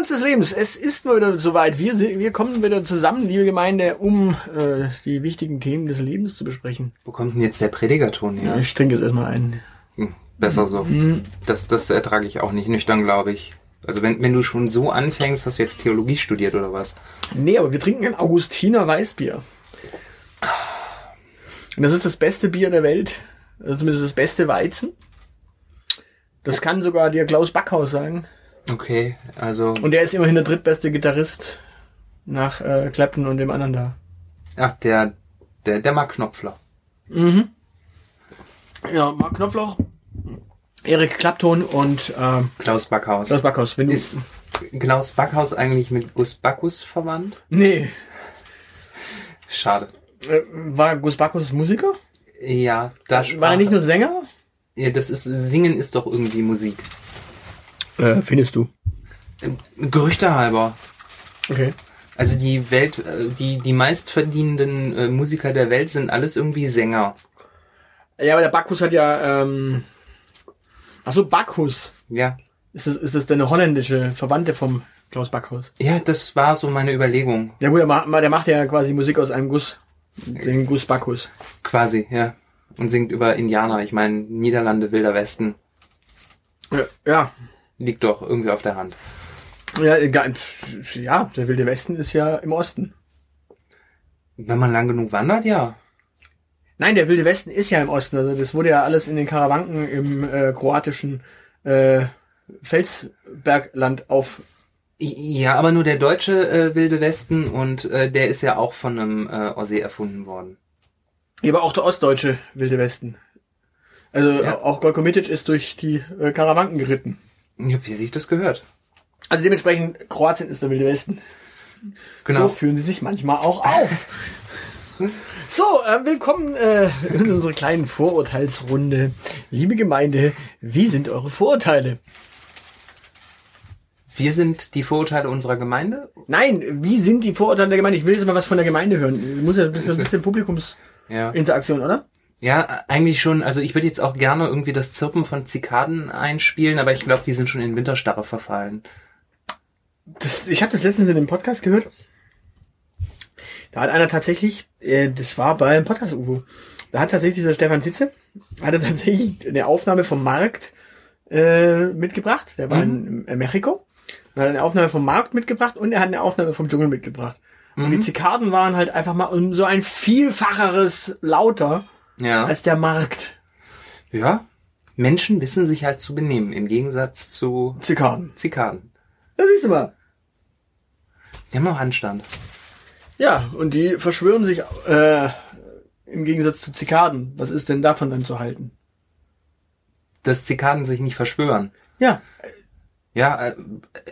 Uns des Lebens. Es ist mal wieder soweit. Wir, wir kommen wieder zusammen, liebe Gemeinde, um äh, die wichtigen Themen des Lebens zu besprechen. Wo kommt denn jetzt der Predigerton her? Ich trinke jetzt erstmal ein. Hm, besser so. Mhm. Das, das ertrage ich auch nicht nüchtern, glaube ich. Also wenn, wenn du schon so anfängst, hast du jetzt Theologie studiert oder was? Nee, aber wir trinken ein Augustiner Weißbier. Und das ist das beste Bier der Welt. Also zumindest das beste Weizen. Das kann sogar der Klaus Backhaus sagen. Okay, also... Und er ist immerhin der drittbeste Gitarrist nach äh, Clapton und dem anderen da. Ach, der, der, der Mark Knopfler. Mhm. Ja, Mark Knopfloch, Erik Klappton und äh, Klaus Backhaus. Klaus Backhaus. Wenn du Ist Klaus Backhaus eigentlich mit Gus Bacchus verwandt? nee, Schade. äh, war Gus Backhaus Musiker? Ja, da War er nicht nur Sänger? Ja, das ist... Singen ist doch irgendwie Musik. Äh, findest du? Ähm, Gerüchte halber. Okay. Also die Welt, äh, die, die meistverdienenden äh, Musiker der Welt sind alles irgendwie Sänger. Ja, aber der Bacchus hat ja, ähm, ach so, Bacchus. Ja. Ist das, ist das denn eine holländische Verwandte vom Klaus Backhaus? Ja, das war so meine Überlegung. Ja gut, der macht, der macht ja quasi Musik aus einem Guss. Den Guss Bacchus. Quasi, ja. Und singt über Indianer. Ich meine, Niederlande, Wilder Westen. Ja, ja, Liegt doch irgendwie auf der Hand. ja, egal. ja, der Wilde Westen ist ja im Osten. Wenn man lang genug wandert, ja. Nein, der Wilde Westen ist ja im Osten. Also das wurde ja alles in den Karawanken im äh, kroatischen äh, Felsbergland auf. Ja, aber nur der deutsche äh, Wilde Westen und äh, der ist ja auch von einem äh, Osee erfunden worden. Ja, aber auch der ostdeutsche Wilde Westen. Also Ja. auch Golko Mitic ist durch die äh, Karawanken geritten. Ja, wie sich das gehört. Also dementsprechend Kroatien ist der Wilde Westen. Genau. So führen sie sich manchmal auch auf. So, äh, willkommen äh, in unserer kleinen Vorurteilsrunde. Liebe Gemeinde, wie sind eure Vorurteile? Wir sind die Vorurteile unserer Gemeinde. Nein, wie sind die Vorurteile der Gemeinde? Ich will jetzt mal was von der Gemeinde hören. Muss ja ein bisschen, ein bisschen Publikumsinteraktion, Ja. oder? Ja, eigentlich schon. Also ich würde jetzt auch gerne irgendwie das Zirpen von Zikaden einspielen, aber ich glaube, die sind schon in Winterstarre verfallen. Das, ich habe das letztens in dem Podcast gehört. Da hat einer tatsächlich, äh, das war beim Podcast UFO, da hat tatsächlich dieser Stefan Titze, hatte tatsächlich eine Aufnahme vom Markt äh, mitgebracht. Der war in, in Mexiko. Und hat eine Aufnahme vom Markt mitgebracht und er hat eine Aufnahme vom Dschungel mitgebracht. Und die Zikaden waren halt einfach mal um so ein vielfacheres lauter Ja. als der Markt. ja. Menschen wissen sich halt zu benehmen, im Gegensatz zu Zikaden. Zikaden. Das siehst du mal. Die haben auch Anstand. Ja, und die verschwören sich äh, im Gegensatz zu Zikaden. Was ist denn davon dann zu halten? Dass Zikaden sich nicht verschwören. Ja, Ja, äh,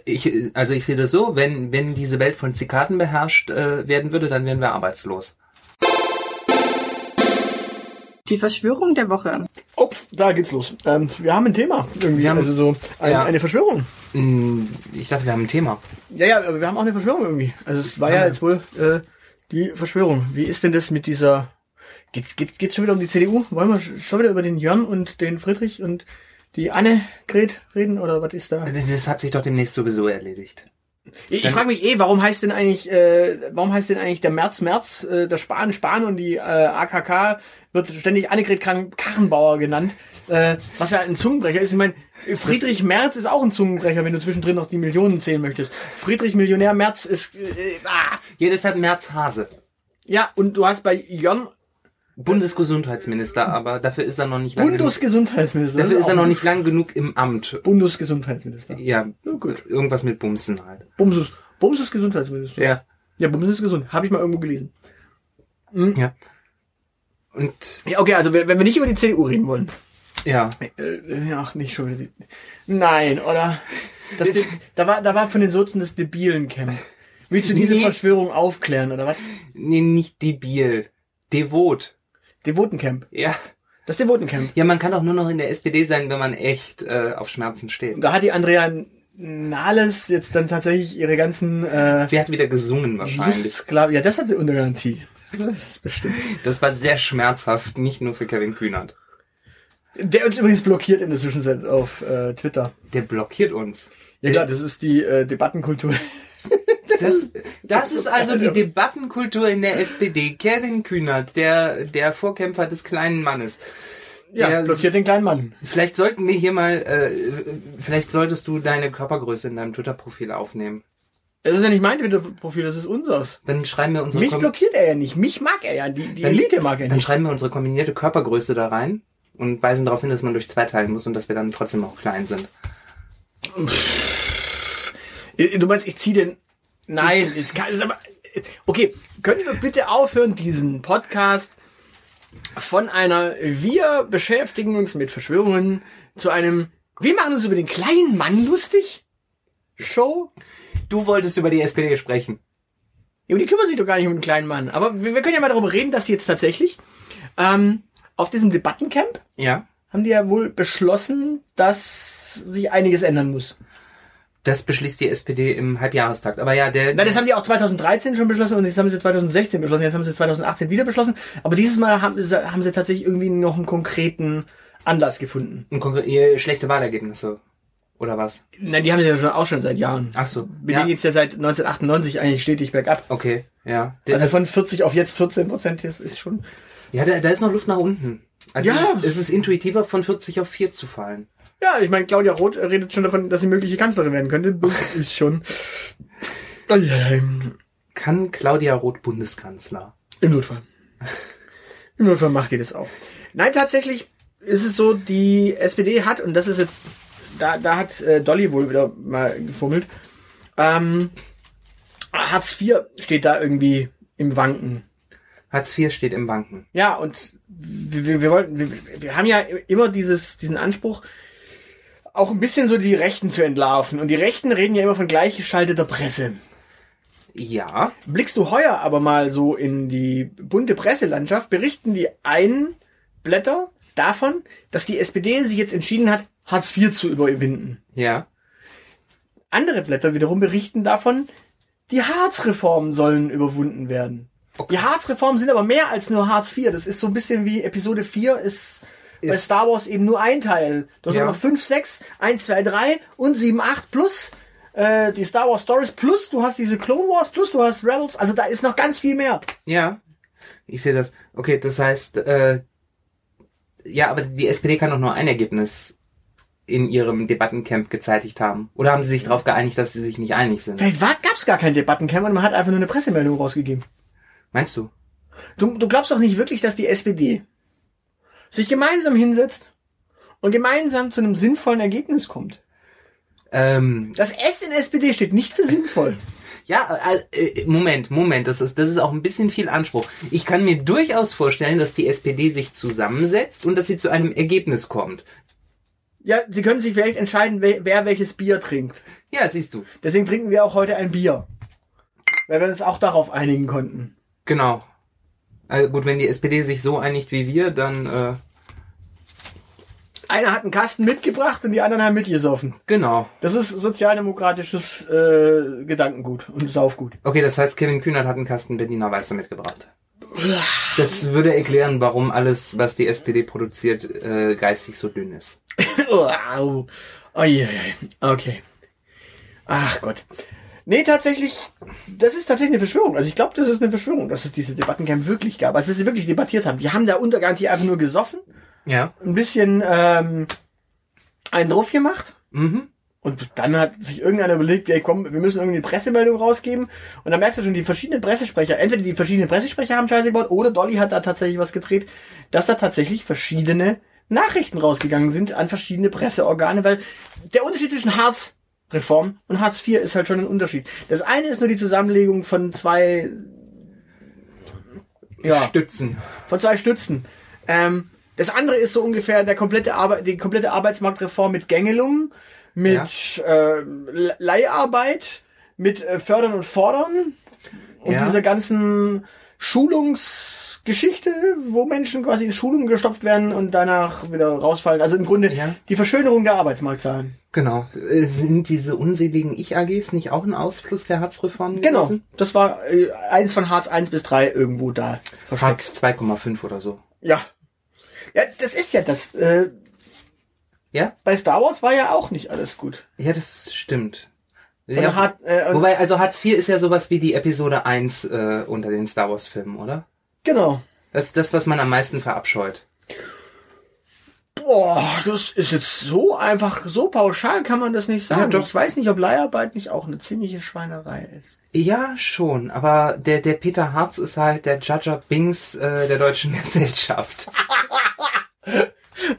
ich, also ich sehe das so, wenn, wenn diese Welt von Zikaden beherrscht äh, werden würde, dann wären wir arbeitslos. Die Verschwörung der Woche. ups, da geht's los. Ähm, wir haben ein Thema irgendwie, Wir haben- also so ein, ja. eine Verschwörung. Hm, Ich dachte, wir haben ein Thema. Ja, ja, aber wir haben auch eine Verschwörung irgendwie. Also es war ja jetzt wohl äh, die Verschwörung. Wie ist denn das mit dieser? Geht's, geht's, geht's schon wieder um die CDU? Wollen wir schon wieder über den Jörn und den Friedrich und die Annegret reden oder was ist da? Das hat sich doch demnächst sowieso erledigt. Ich, ich frage mich eh, warum heißt denn eigentlich, äh, warum heißt denn eigentlich der März März, äh, der Spahn Spahn und die äh, AKK wird ständig Annegret Karrenbauer genannt. Äh, was ja ein Zungenbrecher ist. Ich meine, Friedrich Merz ist auch ein Zungenbrecher, wenn du zwischendrin noch die Millionen zählen möchtest. Friedrich Millionär Merz ist. Äh, ah. Jedes hat Merz Hase. Ja, und du hast bei Jon Bundesgesundheitsminister, aber dafür ist er noch nicht lang genug. Bundesgesundheitsminister. Dafür ist er noch nicht lang genug im Amt. Bundesgesundheitsminister. Ja, Ja, gut. irgendwas mit Bumsen halt. Bumsus. Bumsus Gesundheitsminister. Ja, Ja, Bumsus ist gesund. Habe ich mal irgendwo gelesen. ja. Und Ja, okay, also wenn wir nicht über die CDU reden wollen. ja, Äh, ach, nicht schon wieder die. Nein, oder? Das, da war, da war von den Sozen das Debilen-Camp. Willst du diese Nee. Verschwörung aufklären, oder was? nee, nicht debil. Devot. Devotencamp. Ja. Das Devotencamp. Ja, man kann auch nur noch in der SPD sein, wenn man echt äh, auf Schmerzen steht. Da hat die Andrea Nahles jetzt dann tatsächlich ihre ganzen äh, Sie hat wieder gesungen wahrscheinlich. Lustsklaven. Ja, das hat sie unter Garantie. Das ist bestimmt. Das war sehr schmerzhaft, nicht nur für Kevin Kühnert. Der uns übrigens blockiert in der Zwischenzeit auf äh, Twitter. Der blockiert uns. Ja klar, das ist die äh, Debattenkultur. Das, das ist also die Debattenkultur in der SPD. Kevin Kühnert, der, der Vorkämpfer des kleinen Mannes. Ja, Der- blockiert den kleinen Mann. Vielleicht sollten wir hier mal, äh, vielleicht solltest du deine Körpergröße in deinem Twitter-Profil aufnehmen. Das ist ja nicht mein Twitter-Profil, das ist unseres. Dann schreiben wir unsere Mich Kom- blockiert er ja nicht. Mich mag er ja. Die, die Dann- Elite mag er Dann nicht. schreiben wir unsere kombinierte Körpergröße da rein und weisen darauf hin, dass man durch zwei teilen muss und dass wir dann trotzdem auch klein sind. Du meinst, ich zieh den. Nein, jetzt kann es aber. Okay, können wir bitte aufhören, diesen Podcast von einer Wir beschäftigen uns mit Verschwörungen zu einem Wir machen uns über den kleinen Mann lustig? Show? Du wolltest über die SPD sprechen. Ja, aber die kümmern sich doch gar nicht um den kleinen Mann. Aber wir, wir können ja mal darüber reden, dass sie jetzt tatsächlich ähm, auf diesem Debattencamp Ja. haben die ja wohl beschlossen, dass sich einiges ändern muss. Das beschließt die SPD im Halbjahrestakt. Aber ja, der. Na, das haben die auch 2013 schon beschlossen und jetzt haben sie 2016 beschlossen, jetzt haben sie 2018 wieder beschlossen. Aber dieses Mal haben sie, haben sie tatsächlich irgendwie noch einen konkreten Anlass gefunden. ein konkre- ihr schlechte Wahlergebnisse. Oder was? Nein, die haben sie ja schon, auch schon seit Jahren. Ach so. Mit Ja. denen geht's ja seit 1998 eigentlich stetig bergab. Okay, ja. Der, Also von 40 auf jetzt 14 Prozent, das ist schon... ja, da, da ist noch Luft nach unten. Also Ja. es ist intuitiver, von 40 auf 4 zu fallen. Ja, ich meine, Claudia Roth redet schon davon, dass sie mögliche Kanzlerin werden könnte. Das ist schon... Kann Claudia Roth Bundeskanzler? Im Notfall. Im Notfall macht die das auch. Nein, tatsächlich ist es so, die SPD hat, und das ist jetzt, da, da hat äh, Dolly wohl wieder mal gefummelt, ähm, Hartz IV steht da irgendwie im Wanken. Hartz IV steht im Banken. Ja, und wir, wir, wir wollten, wir, wir haben ja immer dieses, diesen Anspruch, auch ein bisschen so die Rechten zu entlarven. Und die Rechten reden ja immer von gleichgeschalteter Presse. Ja. Blickst du heuer aber mal so in die bunte Presselandschaft, berichten die einen Blätter davon, dass die SPD sich jetzt entschieden hat, Hartz IV zu überwinden. Ja. Andere Blätter wiederum berichten davon, die Harz-Reformen sollen überwunden werden. Die Harz-Reformen sind aber mehr als nur Hartz IV. Das ist so ein bisschen wie Episode 4 ist, bei Ist- Star Wars eben nur ein Teil. Du hast Ja. noch 5, 6, 1, 2, 3 und 7, 8 plus äh, die Star Wars Stories plus du hast diese Clone Wars plus du hast Rebels. Also da ist noch ganz viel mehr. Ja. Ich sehe das. Okay, das heißt, äh, ja, aber die SPD kann doch nur ein Ergebnis in ihrem Debattencamp gezeitigt haben. Oder haben sie sich darauf geeinigt, dass sie sich nicht einig sind? Vielleicht gab es gar kein Debattencamp und man hat einfach nur eine Pressemeldung rausgegeben. Meinst du? Du, du glaubst doch nicht wirklich, dass die SPD sich gemeinsam hinsetzt und gemeinsam zu einem sinnvollen Ergebnis kommt. Ähm, Das S in SPD steht nicht für sinnvoll. ja, äh, äh, Moment, Moment, das ist, das ist auch ein bisschen viel Anspruch. Ich kann mir durchaus vorstellen, dass die SPD sich zusammensetzt und dass sie zu einem Ergebnis kommt. Ja, sie können sich vielleicht entscheiden, wer, wer welches Bier trinkt. Ja, siehst du. Deswegen trinken wir auch heute ein Bier. Weil wir uns auch darauf einigen konnten. Genau. Also gut, wenn die SPD sich so einigt wie wir, dann äh, Einer hat einen Kasten mitgebracht und die anderen haben mitgesoffen. genau. Das ist sozialdemokratisches äh, Gedankengut und Saufgut. Okay, das heißt, Kevin Kühnert hat einen Kasten Berliner Weiße mitgebracht. Das würde erklären, warum alles, was die SPD produziert, äh, geistig so dünn ist. Oh, je. Okay. Ach Gott. Nee, tatsächlich, das ist tatsächlich eine Verschwörung. Also ich glaube, das ist eine Verschwörung, dass es diese Debattencamp wirklich gab. Also dass sie wirklich debattiert haben. Die haben da unter Garantie einfach nur gesoffen Ja. ein bisschen ähm, einen drauf gemacht. Mhm. Und dann hat sich irgendeiner überlegt, ey komm, wir müssen irgendwie eine Pressemeldung rausgeben. Und dann merkst du schon, die verschiedenen Pressesprecher, entweder die verschiedenen Pressesprecher haben Scheiße gebaut, oder Dolly hat da tatsächlich was gedreht, dass da tatsächlich verschiedene Nachrichten rausgegangen sind an verschiedene Presseorgane, weil der Unterschied zwischen Harz-Reform und Hartz IV ist halt schon ein Unterschied. Das eine ist nur die Zusammenlegung von zwei, ja, Stützen. von zwei Stützen. Ähm, das andere ist so ungefähr der komplette Arbeit, die komplette Arbeitsmarktreform mit Gängelung, mit äh, Le- Leiharbeit, mit äh, Fördern und Fordern und Ja. dieser ganzen Schulungsgeschichte, wo Menschen quasi in Schulungen gestopft werden und danach wieder rausfallen. Also im Grunde Ja. die Verschönerung der Arbeitsmarktzahlen. Genau. Äh, Sind diese unseligen Ich-AGs nicht auch ein Ausfluss der Hartz-Reform Genau. gewesen? Das war äh, eins von Hartz 1 bis 3 irgendwo da. Hartz 2,5 oder so. Ja. Ja, das ist ja das. Äh, Ja? bei Star Wars war ja auch nicht alles gut. Ja, das stimmt. Ja, hat, äh, Wobei, also Hartz IV ist ja sowas wie die Episode 1 äh, unter den Star Wars Filmen, oder? Genau. Das ist das, was man am meisten verabscheut. Boah, das ist jetzt so einfach, so pauschal kann man das nicht sagen. Ja, doch. Ich weiß nicht, ob Leiharbeit nicht auch eine ziemliche Schweinerei ist. Ja, schon, aber der, der Peter Harz ist halt der Jaja Bings äh, der deutschen Gesellschaft.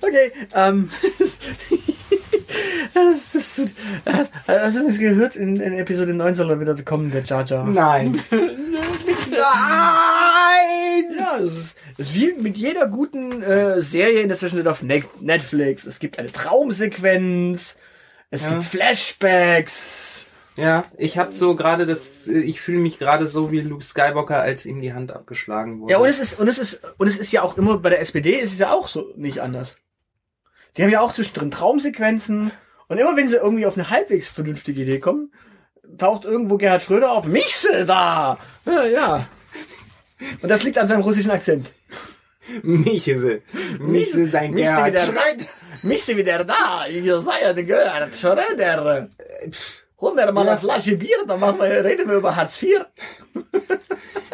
Okay, ähm. das ist so, äh, hast du das gehört? In, in Episode 9 soll er wieder kommen, der Jar Jar. Nein. Nein! Es ist, es ist wie mit jeder guten äh, Serie in der Zwischenzeit auf Ne- Netflix. Es gibt eine Traumsequenz, es Ja. gibt Flashbacks. Ja, ich habe so gerade das, ich fühle mich gerade so wie Luke Skywalker, als ihm die Hand abgeschlagen wurde. Ja, und es ist, und es ist, und es ist ja auch immer, bei der SPD ist es ja auch so nicht anders. Die haben ja auch zwischendrin Traumsequenzen. Und immer wenn sie irgendwie auf eine halbwegs vernünftige Idee kommen, taucht irgendwo Gerhard Schröder auf. Michel da! Ja, ja. Und das liegt an seinem russischen Akzent. Michel, Michel sein Gerhard. Michel wieder da! Ihr seid Gerhard Schröder! Hol mir mal Ja. eine Flasche Bier, dann machen wir, reden wir über Hartz IV.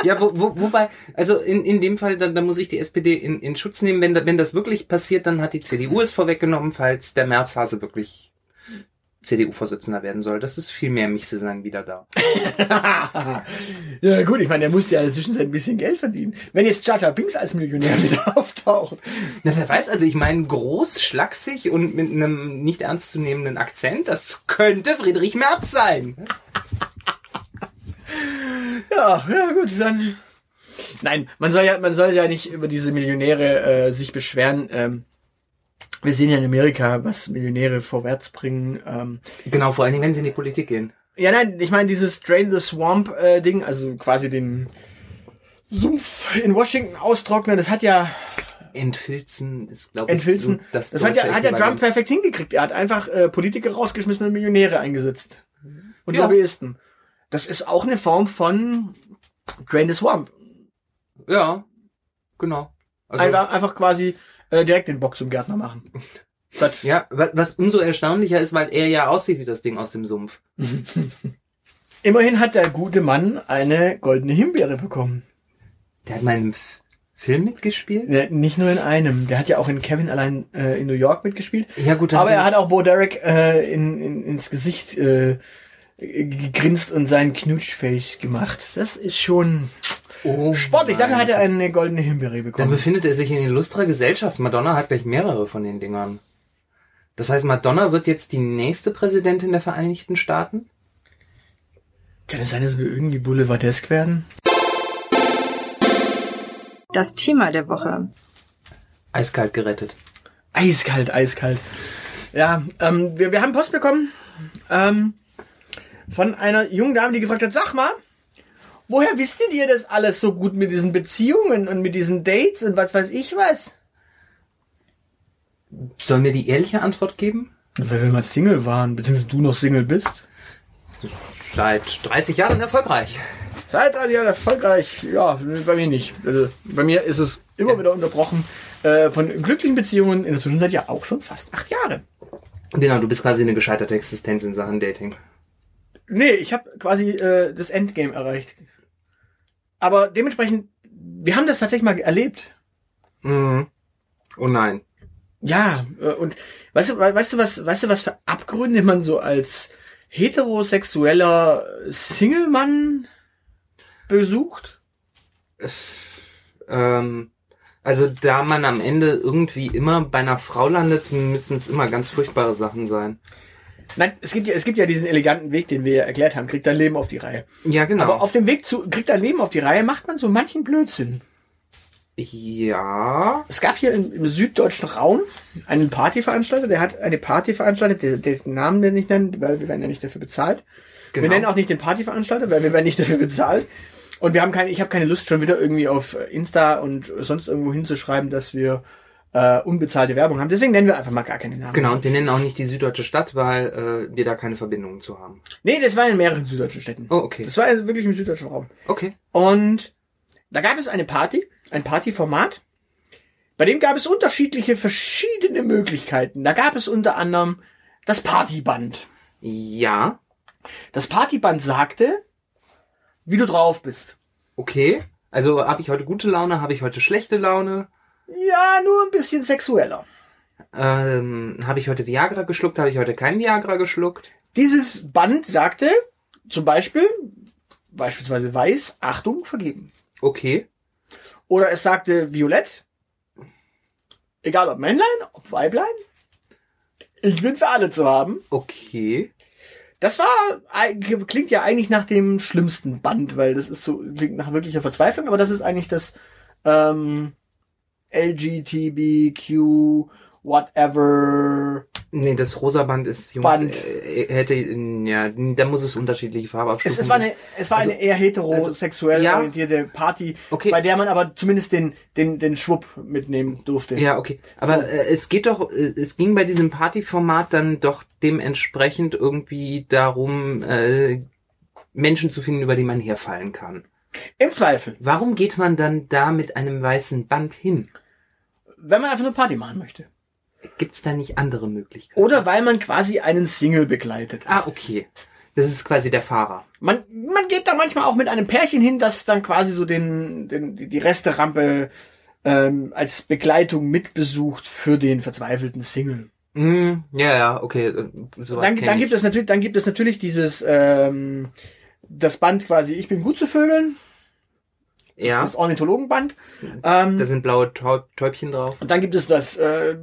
Ja, wo, wo, wobei, also in, in dem Fall, da, da muss ich die SPD in, in Schutz nehmen. Wenn, da, wenn das wirklich passiert, dann hat die CDU es vorweggenommen, falls der Märzhase wirklich CDU-Vorsitzender werden soll. Das ist viel mehr Michse sein wieder da. ja gut, ich meine, der musste ja in der Zwischenzeit ein bisschen Geld verdienen. Wenn jetzt Jar Binks als Millionär wieder auftaucht. Na, wer weiß, also ich meine, groß, schlaksig und mit einem nicht ernstzunehmenden Akzent, das könnte Friedrich Merz sein. Ja, ja gut, dann. Nein, man soll ja, man soll ja nicht über diese Millionäre äh, sich beschweren. Ähm, wir sehen ja in Amerika, was Millionäre vorwärts bringen. Ähm, Genau, vor allen Dingen, wenn sie in die Politik gehen. ja, nein, ich meine dieses Drain the Swamp äh, Ding, also quasi den Sumpf in Washington austrocknen, das hat ja Entfilzen ist, glaube ich, entfilzen. so das, das hat ja, hat ja Trump perfekt hingekriegt. Er hat einfach äh, Politiker rausgeschmissen und Millionäre eingesetzt. Und Ja. Lobbyisten. Das ist auch eine Form von Drain the Swamp. Ja, genau. Also, einfach, einfach quasi äh, direkt den Bock zum Gärtner machen. Das, Ja, wa- was umso erstaunlicher ist, weil er ja aussieht wie das Ding aus dem Sumpf. Immerhin hat der gute Mann eine goldene Himbeere bekommen. Der hat F Film mitgespielt? Ja, nicht nur in einem. Der hat ja auch in Kevin allein äh, in New York mitgespielt. Ja gut, Aber er hat auch Bo Derek äh, in, in, ins Gesicht äh, gegrinst und seinen Knutschfähig gemacht. Das ist schon oh sportlich. Dafür hat er eine goldene Himbeere Dann bekommen. befindet er sich in illustrer Gesellschaft. Madonna hat gleich mehrere von den Dingern. Das heißt, Madonna wird jetzt die nächste Präsidentin der Vereinigten Staaten? Kann es sein, dass wir irgendwie boulevardesk werden? Das Thema der Woche. Eiskalt gerettet. Eiskalt, eiskalt. Ja, ähm, wir, wir haben Post bekommen ähm, von einer jungen Dame, die gefragt hat, sag mal, woher wisstet ihr das alles so gut mit diesen Beziehungen und mit diesen Dates und was weiß ich was? Sollen wir die ehrliche Antwort geben? Weil wir mal Single waren, beziehungsweise du noch Single bist. Seit 30 Jahren erfolgreich. Seit drei Jahren erfolgreich, ja, bei mir nicht. Also bei mir ist es immer Ja. wieder unterbrochen äh, von glücklichen Beziehungen in der Zwischenzeit ja auch schon fast acht Jahre. Genau, du bist quasi eine gescheiterte Existenz in Sachen Dating. Nee, ich habe quasi äh, das Endgame erreicht. Aber dementsprechend, wir haben das tatsächlich mal erlebt. Mhm. Oh nein. Ja, äh, und weißt du, weißt du was, weißt du, was für Abgründe man so als heterosexueller Single-Mann besucht? Ähm, also da man am Ende irgendwie immer bei einer Frau landet, müssen es immer ganz furchtbare Sachen sein. Nein, es gibt ja, es gibt ja diesen eleganten Weg, den wir ja erklärt haben, kriegt dein Leben auf die Reihe. Ja, genau. Aber auf dem Weg zu kriegt dein Leben auf die Reihe macht man so manchen Blödsinn. ja. Es gab hier im, im süddeutschen Raum einen Partyveranstalter, der hat eine Party veranstaltet, der, dessen Namen wir nicht nennen, weil wir werden ja nicht dafür bezahlt. Genau. Wir nennen auch nicht den Partyveranstalter, weil wir werden nicht dafür bezahlt. Und wir haben keine, ich habe keine Lust, schon wieder irgendwie auf Insta und sonst irgendwo hinzuschreiben, dass wir äh, unbezahlte Werbung haben. Deswegen nennen wir einfach mal gar keine Namen. Genau, und wir nennen auch nicht die süddeutsche Stadt, weil äh, wir da keine Verbindungen zu haben. Nee, das war in mehreren süddeutschen Städten. Oh, okay. Das war also wirklich im süddeutschen Raum. Okay. Und da gab es eine Party, ein Partyformat. Bei dem gab es unterschiedliche, verschiedene Möglichkeiten. Da gab es unter anderem das Partyband. Ja. Das Partyband sagte, wie du drauf bist. Okay. Also habe ich heute gute Laune, habe ich heute schlechte Laune? Ja, nur ein bisschen sexueller. Ähm, habe ich heute Viagra geschluckt, habe ich heute kein Viagra geschluckt? Dieses Band sagte zum Beispiel, beispielsweise weiß, Achtung, vergeben. Okay. Oder es sagte violett, egal ob Männlein, ob Weiblein, ich bin für alle zu haben. Okay. Das war, klingt ja eigentlich nach dem schlimmsten Band, weil das ist so, klingt nach wirklicher Verzweiflung, aber das ist eigentlich das ähm, LGTBQ, whatever. Nee, das rosa Band ist Jungs, Band. Äh, hätte ja, da muss es unterschiedliche Farbabstufungen. Es, es war eine, es war Also- eine eher heterosexuell ja. orientierte Party, Okay. bei der man aber zumindest den, den, den Schwupp mitnehmen durfte. Ja, okay. Aber So. äh, es geht doch, äh, es ging bei diesem Partyformat dann doch dementsprechend irgendwie darum, äh, Menschen zu finden, über die man herfallen kann. Im Zweifel, Warum geht man dann da mit einem weißen Band hin? Wenn man einfach nur Party machen möchte. Gibt's da nicht andere Möglichkeiten? Oder weil man quasi einen Single begleitet. Ah, okay. Das ist quasi der Fahrer. Man, man geht da manchmal auch mit einem Pärchen hin, das dann quasi so den, den die Resterampe ähm, als Begleitung mitbesucht für den verzweifelten Single. Mm, ja, ja, okay. äh, Sowas Dann, dann ich. gibt es natürlich, dann gibt es natürlich dieses ähm, das Band quasi Ich bin gut zu Vögeln, ja, das Ornithologenband. Ähm, da sind blaue Täub Täubchen drauf. und dann gibt es das äh,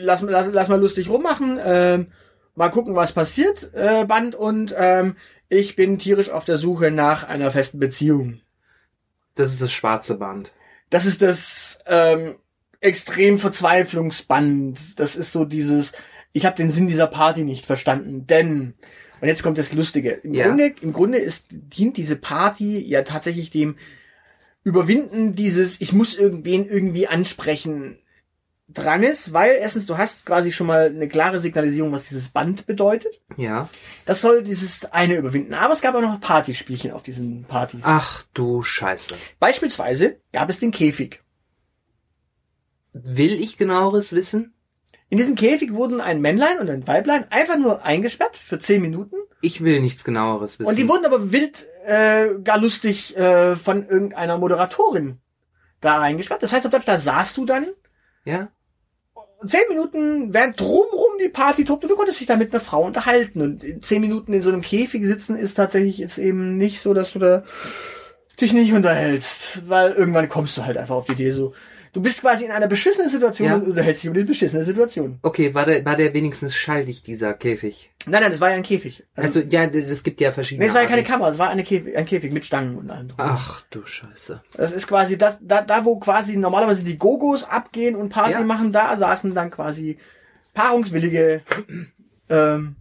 lass, lass, lass mal lustig rummachen, ähm, mal gucken, was passiert, äh, Band und ähm, ich bin tierisch auf der Suche nach einer festen Beziehung. Das ist das schwarze Band. Das ist das ähm, extrem Verzweiflungsband. Das ist so dieses, ich habe den Sinn dieser Party nicht verstanden, denn und jetzt kommt das Lustige. Im Ja. Grunde, im Grunde ist dient diese Party ja tatsächlich dem Überwinden dieses, ich muss irgendwen irgendwie ansprechen dran ist, weil erstens du hast quasi schon mal eine klare Signalisierung, was dieses Band bedeutet. Ja. Das soll dieses eine überwinden. Aber es gab auch noch Partyspielchen auf diesen Partys. Ach du Scheiße. Beispielsweise gab es den Käfig. Will ich genaueres wissen? In diesem Käfig wurden ein Männlein und ein Weiblein einfach nur eingesperrt für zehn Minuten. Ich will nichts genaueres wissen. Und die wurden aber wild, äh, gar lustig äh, von irgendeiner Moderatorin da reingesperrt. Das heißt auf Deutsch, da saßt du dann ja? zehn Minuten, während drumrum die Party tobte, du konntest dich da mit einer Frau unterhalten. Und zehn Minuten in so einem Käfig sitzen ist tatsächlich jetzt eben nicht so, dass du da dich nicht unterhältst. Weil irgendwann kommst du halt einfach auf die Idee so. Du bist quasi in einer beschissenen Situation Ja. und unterhältst dich über die beschissene Situation. Okay, war der, war der wenigstens schalldicht, dieser Käfig? Nein, nein, das war ja ein Käfig. Also, ja, das- es gibt ja verschiedene. Nee, es war ja keine. Kamera, es war eine Käfig, ein Käfig mit Stangen und allem. drum. Ach du Scheiße. Das ist quasi das, da, da wo quasi normalerweise die Gogos abgehen und Party Ja. machen, da saßen dann quasi paarungswillige ähm,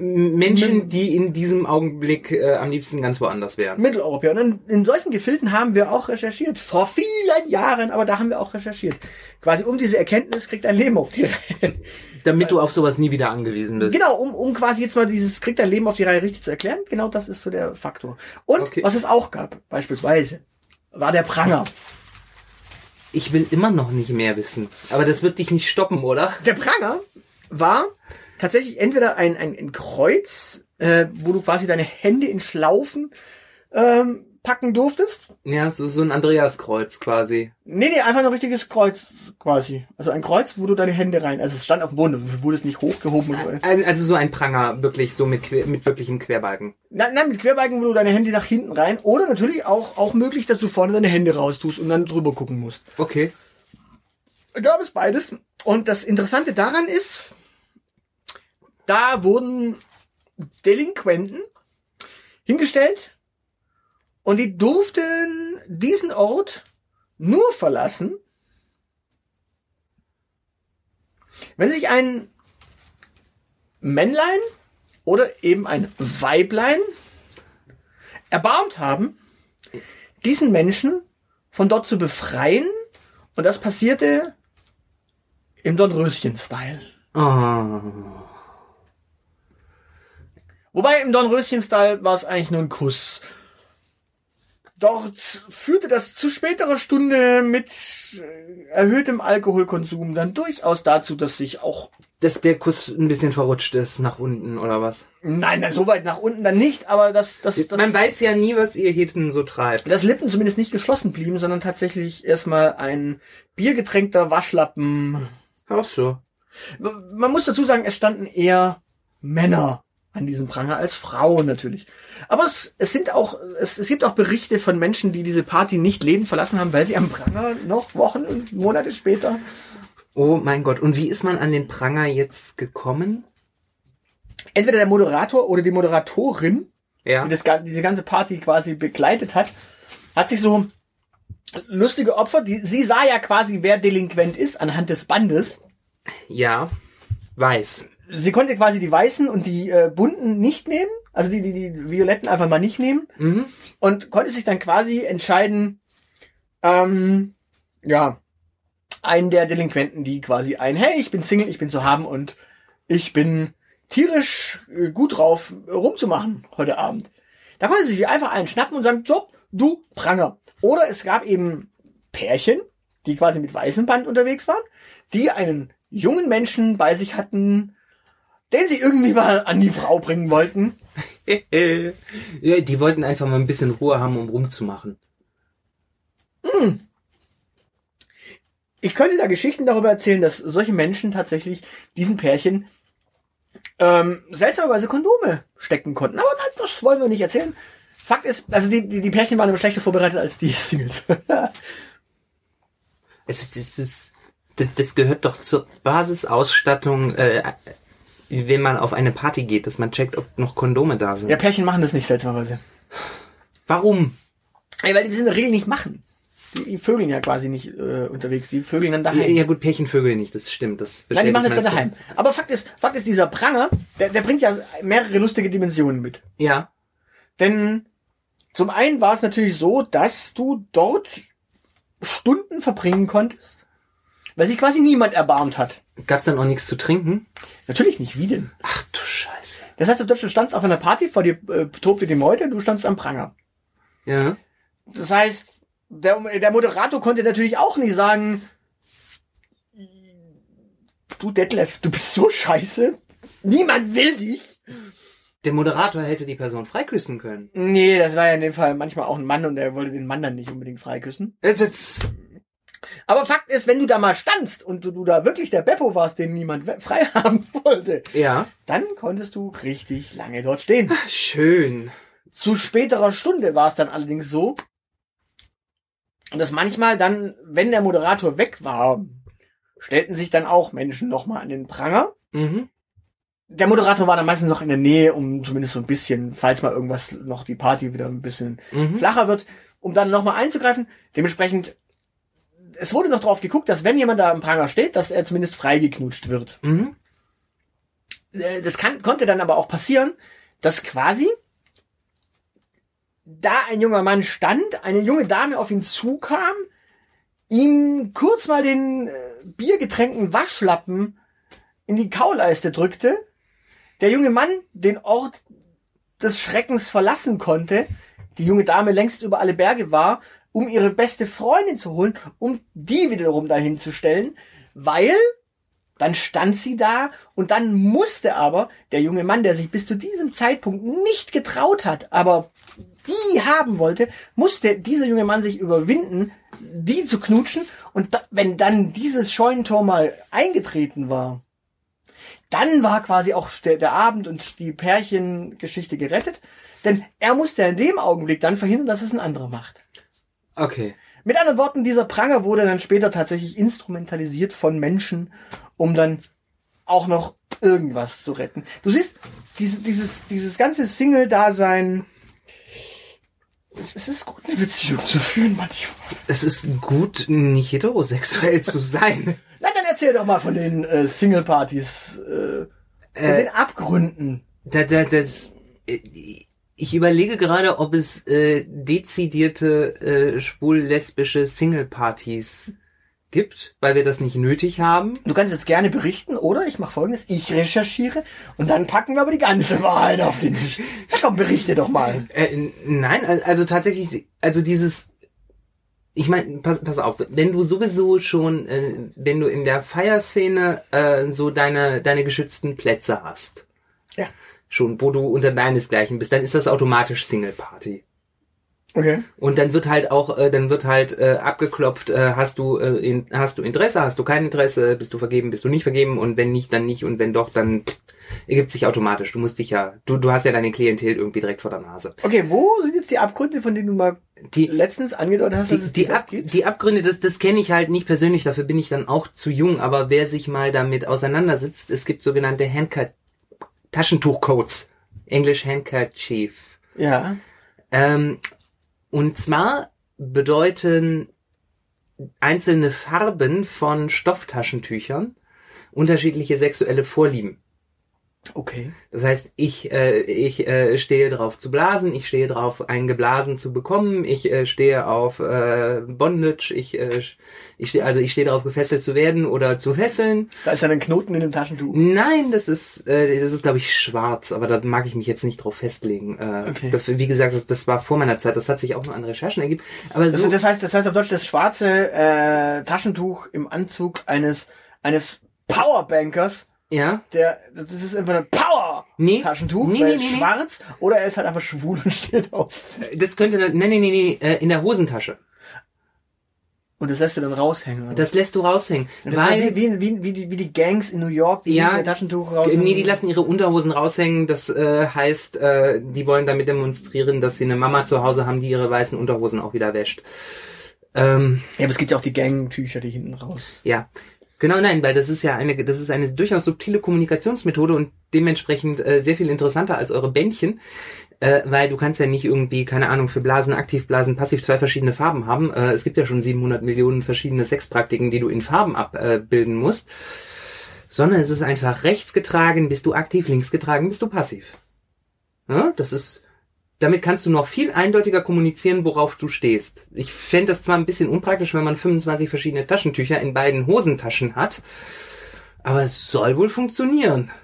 Menschen, die in diesem Augenblick äh, am liebsten ganz woanders wären. Mitteleuropäer. Und in, in solchen Gefilden haben wir auch recherchiert. Vor vielen Jahren, aber da haben wir auch recherchiert. Quasi um diese Erkenntnis kriegt ein Leben auf die Reihe. Damit du auf sowas nie wieder angewiesen bist. Genau, um, um quasi jetzt mal dieses kriegt ein Leben auf die Reihe richtig zu erklären. Genau das ist so der Faktor. Und Okay. was es auch gab, beispielsweise, war der Pranger. Ich will immer noch nicht mehr wissen. Aber das wird dich nicht stoppen, oder? Der Pranger war tatsächlich entweder ein, ein, ein Kreuz, äh, wo du quasi deine Hände in Schlaufen ähm, packen durftest. Ja, so, so ein Andreaskreuz quasi. Nee, nee, einfach ein richtiges Kreuz quasi. Also ein Kreuz, wo du deine Hände rein. Also es stand auf dem Boden, du wurdest nicht hochgehoben. Also so ein Pranger, wirklich so mit, mit wirklichem Querbalken. nein, nein, mit Querbalken, wo du deine Hände nach hinten rein. Oder natürlich auch, auch möglich, dass du vorne deine Hände raustust und dann drüber gucken musst. Okay. gab es beides. Und das Interessante daran ist, da wurden Delinquenten hingestellt und die durften diesen Ort nur verlassen, wenn sich ein Männlein oder eben ein Weiblein erbarmt haben, diesen Menschen von dort zu befreien. Und das passierte im Dornröschen-Style. Oh. Wobei im Dornröschen-Style war es eigentlich nur ein Kuss. Dort führte das zu späterer Stunde mit äh, erhöhtem Alkoholkonsum dann durchaus dazu, dass sich auch, Dass der Kuss ein bisschen verrutscht ist nach unten oder was? nein, nein, so weit nach unten dann nicht, aber dass, dass, dass, Man weiß ja nie, was ihr Heten so treibt. dass Lippen zumindest nicht geschlossen blieben, sondern tatsächlich erstmal ein biergetränkter Waschlappen. Auch so. Man muss dazu sagen, es standen eher Männer an diesem Pranger als Frauen natürlich. Aber es, es sind auch, es, es gibt auch Berichte von Menschen, die diese Party nicht lebend verlassen haben, weil sie am Pranger noch Wochen und Monate später. Oh mein Gott. Und wie ist man an den Pranger jetzt gekommen? Entweder der Moderator oder die Moderatorin, Ja. die das, diese ganze Party quasi begleitet hat, hat sich so lustige Opfer, die, sie sah ja quasi, wer delinquent ist, anhand des Bandes. Ja. Weiß. Sie konnte quasi die Weißen und die äh, Bunten nicht nehmen, also die, die, die Violetten einfach mal nicht nehmen. Mhm. und konnte sich dann quasi entscheiden, ähm, ja, einen der Delinquenten, die quasi ein, hey, ich bin Single, ich bin zu haben und ich bin tierisch äh, gut drauf, äh, rumzumachen heute Abend. Da konnte sie sich einfach einen schnappen und sagen, so, du Pranger. Oder es gab eben Pärchen, die quasi mit weißem Band unterwegs waren, die einen jungen Menschen bei sich hatten, den sie irgendwie mal an die Frau bringen wollten. ja, die wollten einfach mal ein bisschen Ruhe haben, um rumzumachen. ich könnte da Geschichten darüber erzählen, dass solche Menschen tatsächlich diesen Pärchen ähm, seltsamerweise Kondome stecken konnten. Aber nein, das wollen wir nicht erzählen. Fakt ist, also die, die, die Pärchen waren immer schlechter vorbereitet als die Singles. Es ist, es ist, das, das gehört doch zur Basisausstattung, äh, wenn man auf eine Party geht, dass man checkt, ob noch Kondome da sind. ja, Pärchen machen das nicht seltsamerweise. Warum? Ey, weil die das in der Regel nicht machen. Die, die vögeln ja quasi nicht äh, unterwegs, die vögeln dann Ja, daheim. ja gut, Pärchenvögel nicht, das stimmt. Das Nein, die machen das dann daheim. Aber Fakt ist, Fakt ist, dieser Pranger, der, der bringt ja mehrere lustige Dimensionen mit. Ja. Denn zum einen war es natürlich so, dass du dort Stunden verbringen konntest, weil sich quasi niemand erbarmt hat. Gab's dann auch nichts zu trinken? Natürlich nicht, wie denn? Ach du Scheiße. Das heißt, du standst auf einer Party, vor dir äh, tobte die Meute du standst am Pranger. Ja. Das heißt, der, der Moderator konnte natürlich auch nicht sagen, du Detlef, du bist so scheiße, niemand will dich. Der Moderator hätte die Person freiküssen können. Nee, das war ja in dem Fall manchmal auch ein Mann und er wollte den Mann dann nicht unbedingt freiküssen. Jetzt, jetzt, Aber Fakt ist, wenn du da mal standst und du, du da wirklich der Beppo warst, den niemand frei haben wollte, ja. dann konntest du richtig lange dort stehen. Schön. Zu späterer Stunde war es dann allerdings so, dass manchmal dann, wenn der Moderator weg war, stellten sich dann auch Menschen nochmal an den Pranger. Mhm. Der Moderator war dann meistens noch in der Nähe, um zumindest so ein bisschen, falls mal irgendwas noch die Party wieder ein bisschen Mhm. flacher wird, um dann nochmal einzugreifen. Dementsprechend, es wurde noch drauf geguckt, dass wenn jemand da am Pranger steht, dass er zumindest freigeknutscht wird. Mhm. Äh, Das kann, konnte dann aber auch passieren, dass quasi da ein junger Mann stand, eine junge Dame auf ihn zukam, ihm kurz mal den äh, biergetränkten Waschlappen in die Kauleiste drückte, der junge Mann den Ort des Schreckens verlassen konnte, die junge Dame längst über alle Berge war, um ihre beste Freundin zu holen, um die wiederum dahin zu stellen, weil dann stand sie da und dann musste aber der junge Mann, der sich bis zu diesem Zeitpunkt nicht getraut hat, aber die haben wollte, musste dieser junge Mann sich überwinden, die zu knutschen. Und da, wenn dann dieses Scheunentor mal eingetreten war, dann war quasi auch der, der Abend und die Pärchengeschichte gerettet. Denn er musste in dem Augenblick dann verhindern, dass es ein anderer macht. Okay. Mit anderen Worten, dieser Pranger wurde dann später tatsächlich instrumentalisiert von Menschen, um dann auch noch irgendwas zu retten. Du siehst, diese, dieses, dieses ganze Single-Dasein, es, ist gut, eine Beziehung zu führen manchmal. Es ist gut, nicht heterosexuell zu sein. Na, dann erzähl doch mal von den äh, Single-Partys, äh, von Äh, den Abgründen. Da, da, das, äh, ich überlege gerade, ob es äh, dezidierte äh, schwul-lesbische Single-Partys gibt, weil wir das nicht nötig haben. Du kannst jetzt gerne berichten, oder? Ich mache folgendes, ich recherchiere und dann packen wir aber die ganze Wahrheit auf den Tisch. Komm, berichte doch mal. Äh, nein, al- also tatsächlich, also dieses, ich meine, pass, pass auf, wenn du sowieso schon, äh, wenn du in der Feierszene äh, so deine deine geschützten Plätze hast, Ja. Schon, wo du unter deinesgleichen bist, dann ist das automatisch Single Party. Okay. Und dann wird halt auch, äh, dann wird halt äh, abgeklopft, äh, hast du äh, in, hast du Interesse, hast du kein Interesse, bist du vergeben, bist du nicht vergeben und wenn nicht, dann nicht und wenn doch, dann pff, ergibt sich automatisch. Du musst dich ja, du, du hast ja deine Klientel irgendwie direkt vor der Nase. Okay, wo sind jetzt die Abgründe, von denen du mal Die, letztens angedeutet hast, die, dass es die, Ab, die Abgründe, das, das kenne ich halt nicht persönlich, dafür bin ich dann auch zu jung, aber wer sich mal damit auseinandersetzt, es gibt sogenannte Handker Taschentuchcodes, Englisch Handkerchief. Ja. Ähm, und zwar bedeuten einzelne Farben von Stofftaschentüchern unterschiedliche sexuelle Vorlieben. Okay. Das heißt, ich, äh, ich äh, stehe drauf zu blasen, ich stehe drauf, einen geblasen zu bekommen, ich äh, stehe auf äh, Bondage, ich, äh, ich stehe, also ich stehe darauf, gefesselt zu werden oder zu fesseln. Da ist dann ein Knoten in dem Taschentuch. Nein, das ist, äh, das ist glaube ich schwarz, aber da mag ich mich jetzt nicht drauf festlegen. Äh, Okay. das, wie gesagt, das, das war vor meiner Zeit, das hat sich auch nur an Recherchen ergeben. Aber Das, so, das heißt, das heißt auf Deutsch das schwarze äh, Taschentuch im Anzug eines eines Powerbankers. Ja, Der, das ist einfach ein Power Nee. Taschentuch, Nee, weil nee, nee, nee. schwarz oder er ist halt einfach schwul und steht auf. das könnte, nee, nee, nee, nee, äh, in der Hosentasche. Und das lässt du dann raushängen. oder? Das lässt du raushängen. das ist weil, halt wie, wie, wie, die, wie die Gangs in New York, die Ja, ihr Taschentuch raushängen. Nee, die lassen ihre Unterhosen raushängen. Das äh, heißt, äh, die wollen damit demonstrieren, dass sie eine Mama zu Hause haben, die ihre weißen Unterhosen auch wieder wäscht. Ähm, Ja, aber es gibt ja auch die Gangtücher, die hinten raus. ja. Genau, nein, weil das ist ja eine, das ist eine durchaus subtile Kommunikationsmethode und dementsprechend äh, sehr viel interessanter als eure Bändchen, äh, weil du kannst ja nicht irgendwie, keine Ahnung, für Blasen, Aktivblasen, passiv zwei verschiedene Farben haben. Äh, es gibt ja schon 700 Millionen verschiedene Sexpraktiken, die du in Farben abbilden musst, sondern es ist einfach rechts getragen, bist du aktiv, links getragen, bist du passiv. Ja, das ist, damit kannst du noch viel eindeutiger kommunizieren, worauf du stehst. Ich fände das zwar ein bisschen unpraktisch, wenn man 25 verschiedene Taschentücher in beiden Hosentaschen hat, aber es soll wohl funktionieren.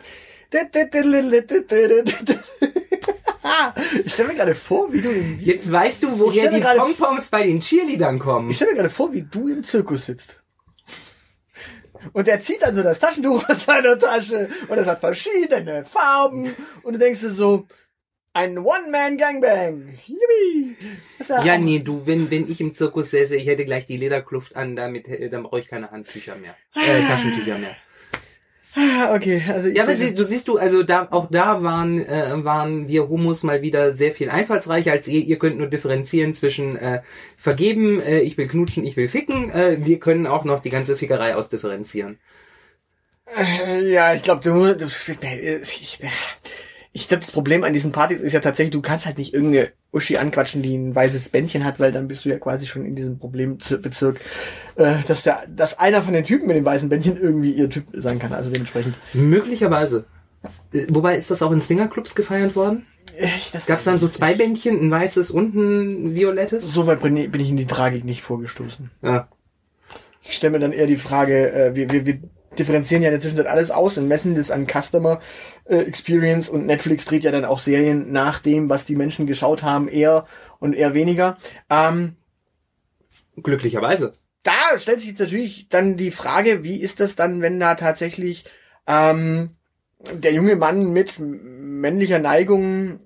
Ich stelle mir gerade vor, wie du im, Jetzt weißt du, woher die Pompoms bei den Cheerleadern kommen. ich stell mir gerade vor, wie du im Zirkus sitzt. Und er zieht dann so das Taschentuch aus seiner Tasche und es hat verschiedene Farben und du denkst dir so, ein One-Man-Gangbang. Yippie. Ja, nee, du, wenn, wenn ich im Zirkus säße, ich hätte gleich die Lederkluft an, damit, äh, dann brauche ich keine Handtücher mehr. Äh, Taschentücher mehr. Ah, Okay, also ich Ja, aber sie, du siehst du, also da, auch da waren, äh, waren wir Homos mal wieder sehr viel einfallsreicher als ihr. Ihr könnt nur differenzieren zwischen äh, vergeben, äh, ich will knutschen, ich will ficken. Äh, wir können auch noch die ganze Fickerei ausdifferenzieren. Äh, Ja, ich glaube, du, du ich, ich glaube, das Problem an diesen Partys ist ja tatsächlich, du kannst halt nicht irgendeine Uschi anquatschen, die ein weißes Bändchen hat, weil dann bist du ja quasi schon in diesem Problembezirk, äh, dass der, dass einer von den Typen mit dem weißen Bändchen irgendwie ihr Typ sein kann. Also dementsprechend. Möglicherweise. Äh, Wobei ist das auch in Swingerclubs gefeiert worden? Ich, das Gab es dann so zwei Bändchen, ein weißes und ein violettes? So weit bin ich bin ich in die Tragik nicht vorgestoßen. Ja. Ich stelle mir dann eher die Frage, äh, wir, wir, wir differenzieren ja in der Zwischenzeit alles aus und messen das an Customer äh, Experience und Netflix dreht ja dann auch Serien nach dem, was die Menschen geschaut haben, eher und eher weniger. Ähm, Glücklicherweise. da stellt sich jetzt natürlich dann die Frage, wie ist das dann, wenn da tatsächlich ähm, der junge Mann mit männlicher Neigung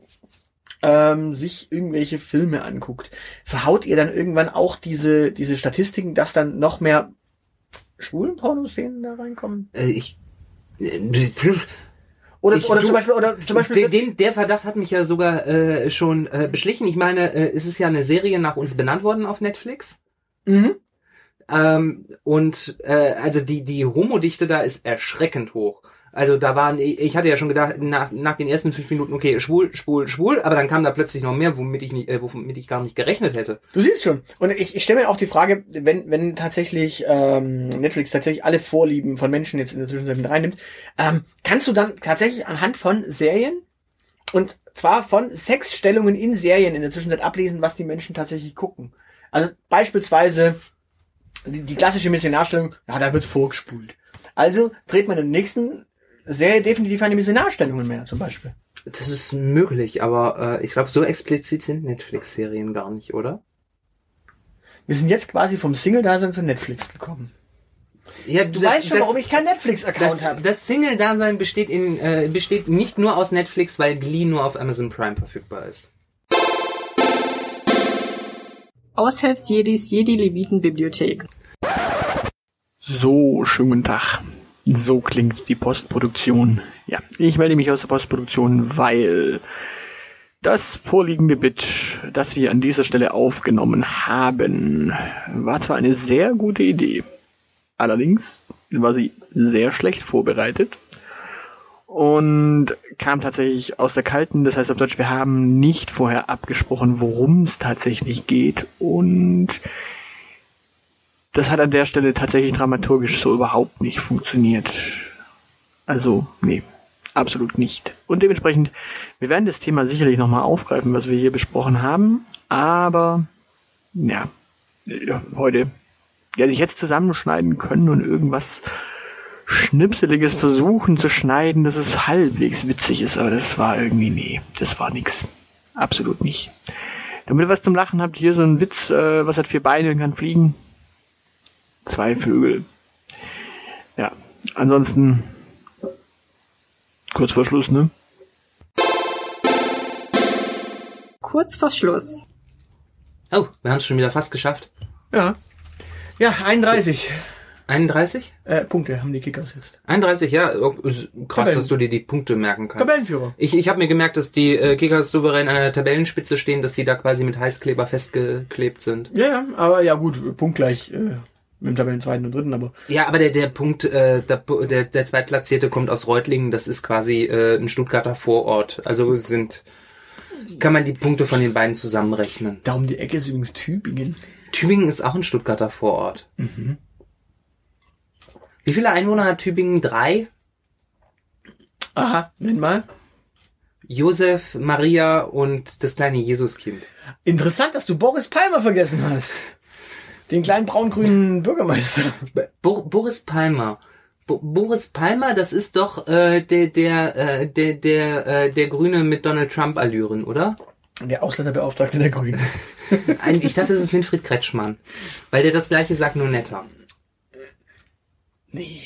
ähm, sich irgendwelche Filme anguckt, verhaut ihr dann irgendwann auch diese, diese Statistiken, dass dann noch mehr schwulen Pornoszenen da reinkommen? Äh, ich, äh, Oder, Ich- oder du- zum Beispiel, oder zum Beispiel, den, den, der Verdacht hat mich ja sogar äh, schon äh, beschlichen. Ich meine, äh, es ist ja eine Serie nach uns benannt worden auf Netflix. mhm. Ähm, und äh, also die die Homodichte da ist erschreckend hoch. Also da waren, ich hatte ja schon gedacht, nach, nach den ersten fünf Minuten, okay, schwul, schwul, schwul, aber dann kam da plötzlich noch mehr, womit ich nicht, äh, womit ich gar nicht gerechnet hätte. Du siehst schon. Und ich, ich stelle mir auch die Frage, wenn, wenn tatsächlich ähm, Netflix tatsächlich alle Vorlieben von Menschen jetzt in der Zwischenzeit mit reinnimmt, ähm, kannst du dann tatsächlich anhand von Serien und zwar von Sexstellungen in Serien in der Zwischenzeit ablesen, was die Menschen tatsächlich gucken. Also beispielsweise die, die klassische Missionarstellung, ja, da wird vorgespult. Also dreht man der nächsten Serie definitiv eine Missionarstellungen mehr, zum Beispiel. Das ist möglich, aber äh, ich glaube, so explizit sind Netflix-Serien gar nicht, oder? Wir sind jetzt quasi vom Single-Dasein zu Netflix gekommen. Ja, Du weißt schon, warum ich keinen Netflix-Account das, habe. das Single-Dasein besteht in äh, besteht nicht nur aus Netflix, weil Glee nur auf Amazon Prime verfügbar ist. Aushilfsjedis Jedi-Leviten-Bibliothek. So, schönen Tag. So klingt die Postproduktion. Ja, ich melde mich aus der Postproduktion, weil das vorliegende Bit, das wir an dieser Stelle aufgenommen haben, war zwar eine sehr gute Idee, allerdings war sie sehr schlecht vorbereitet und kam tatsächlich aus der kalten, das heißt auf Deutsch, wir haben nicht vorher abgesprochen, worum es tatsächlich geht und das hat an der Stelle tatsächlich dramaturgisch so überhaupt nicht funktioniert. Also, nee, absolut nicht. Und dementsprechend, wir werden das Thema sicherlich nochmal aufgreifen, was wir hier besprochen haben, aber, ja, ja, heute, ja, sich jetzt zusammenschneiden können und irgendwas Schnipseliges versuchen zu schneiden, dass es halbwegs witzig ist, aber das war irgendwie, nee, das war nix. Absolut nicht. Damit ihr was zum Lachen habt, hier so ein Witz, äh, was hat vier Beine und kann fliegen. Zwei Vögel. Ja, ansonsten kurz vor Schluss, ne? Kurz vor Schluss. Oh, wir haben es schon wieder fast geschafft. Ja. Ja, 31 31? äh, Punkte haben die Kickers jetzt. 31, ja. oh, Krass, Tabellen- dass du dir die Punkte merken kannst. Tabellenführer. Ich, ich habe mir gemerkt, dass die äh, Kickers souverän an der Tabellenspitze stehen, dass die da quasi mit Heißkleber festgeklebt sind. Ja, ja, aber ja gut, punktgleich äh, mit dem Tabellenzweiten und dritten, aber Ja, aber der, der Punkt, äh, der, der, der Zweitplatzierte kommt aus Reutlingen, das ist quasi äh, ein Stuttgarter Vorort. Also sind, kann man die Punkte von den beiden zusammenrechnen. da um die Ecke ist übrigens Tübingen. Tübingen ist auch ein Stuttgarter Vorort. Wie viele Einwohner hat Tübingen? Drei? Aha, nenn mal. Josef, Maria und das kleine Jesuskind. Interessant, dass du Boris Palmer vergessen hast. Den kleinen braun-grünen Bürgermeister. Bo Boris Palmer. Bo Boris Palmer, das ist doch äh, der der äh, der der äh, der Grüne mit Donald Trump Allüren, oder? Der Ausländerbeauftragte der Grünen. Ich dachte, das ist Winfried Kretschmann, weil der das gleiche sagt, nur netter. Nee.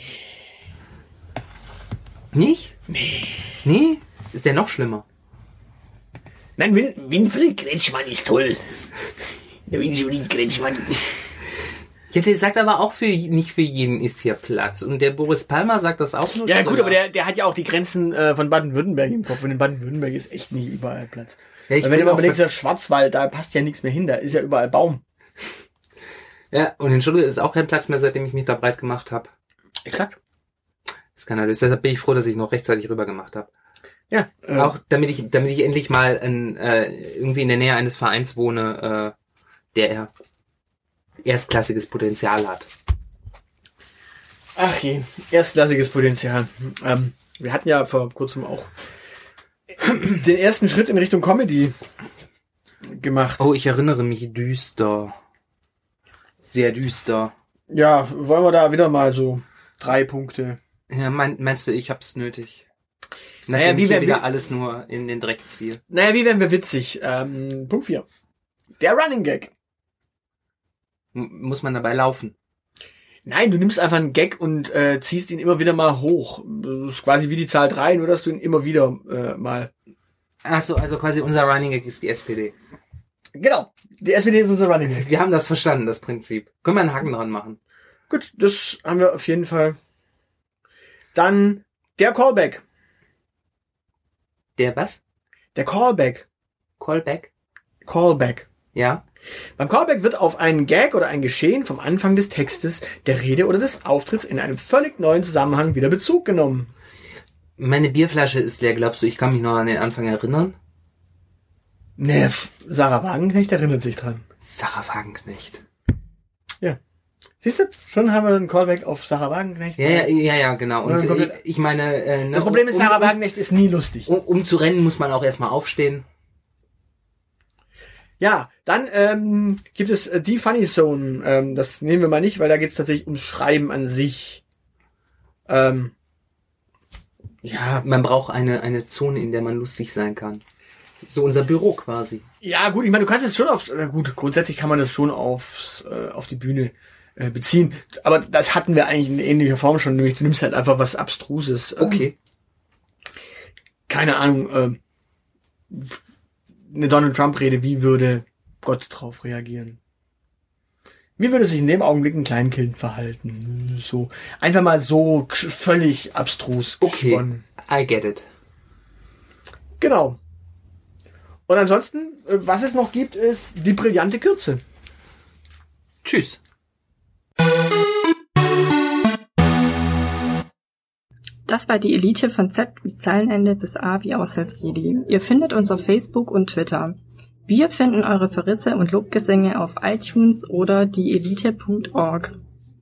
Nicht? Nee. Nee? Ist der noch schlimmer? Nein, Win Winfried Kretschmann ist toll. Der Winfried Kretschmann. Ja, der sagt aber auch für nicht für jeden ist hier Platz. Und der Boris Palmer sagt das auch nur. Ja gut, aber der, der hat ja auch die Grenzen äh, von Baden-Württemberg im Kopf. Und in Baden-Württemberg ist echt nicht überall Platz. Ja, ich Weil wenn du mal überlegst, der Schwarzwald, da passt ja nichts mehr hin. Da ist ja überall Baum. ja, und in Stuttgart ist auch kein Platz mehr, seitdem ich mich da breit gemacht habe. Exakt. Skandalös. Deshalb bin ich froh, dass ich noch rechtzeitig rüber gemacht habe. Ja. Äh, Auch damit ich, damit ich endlich mal in, äh, irgendwie in der Nähe eines Vereins wohne, äh, der erstklassiges Potenzial hat. Ach je, erstklassiges Potenzial. Ähm, wir hatten ja vor kurzem auch den ersten Schritt in Richtung Comedy gemacht. Oh, ich erinnere mich düster. Sehr düster. Ja, wollen wir da wieder mal so drei Punkte. Ja, mein, meinst du, ich hab's nötig? Naja, wie ich hier wär- wieder wie- alles nur in den Dreck ziehe. Naja, wie wären wir witzig? Ähm, Punkt 4. Der Running Gag. Muss man dabei laufen. Nein, du nimmst einfach einen Gag und äh, ziehst ihn immer wieder mal hoch. Das ist quasi wie die Zahl 3, nur dass du ihn immer wieder äh, mal Achso, also quasi unser Running Gag ist die SPD. Genau. Die SPD ist unser Running Gag. Wir haben das verstanden, das Prinzip. Können wir einen Haken dran machen? Gut, das haben wir auf jeden Fall. Dann der Callback. Der was? Der Callback. Callback? Callback. Ja. Beim Callback wird auf einen Gag oder ein Geschehen vom Anfang des Textes, der Rede oder des Auftritts in einem völlig neuen Zusammenhang wieder Bezug genommen. Meine Bierflasche ist leer, glaubst du, ich kann mich noch an den Anfang erinnern? Ne, Sarah Wagenknecht erinnert sich dran. Sarah Wagenknecht. Siehst du, schon haben wir einen Callback auf Sarah Wagenknecht. Ja, ja, ja, ja, genau. Und ich, ich meine, äh, ne, Das Problem ist, um- Sarah Wagenknecht ist nie lustig. um, um zu rennen, muss man auch erstmal aufstehen. Ja, dann ähm, gibt es äh, die Funny Zone. Ähm, das nehmen wir mal nicht, weil da geht es tatsächlich ums Schreiben an sich. Ähm, ja, Man braucht eine, eine Zone, in der man lustig sein kann. So unser Büro quasi. ja gut, ich meine, du kannst es schon auf, äh, gut, grundsätzlich kann man das schon aufs, äh, auf die Bühne äh, beziehen. Aber das hatten wir eigentlich in ähnlicher Form schon, nämlich du nimmst halt einfach was Abstruses. Ähm, Okay. Keine Ahnung, ähm, eine Donald Trump-Rede, wie würde Gott drauf reagieren? Wie würde sich in dem Augenblick ein Kleinkind verhalten? So, einfach mal so völlig abstrus Okay. gesponnen. I get it. Genau. Und ansonsten, äh, was es noch gibt, ist die brillante Kürze. Tschüss. Das war die Elite von Z wie Zeilenende bis A wie Aushilfsjedi. Ihr findet uns auf Facebook und Twitter. Wir finden eure Verrisse und Lobgesänge auf iTunes oder dieelite.org.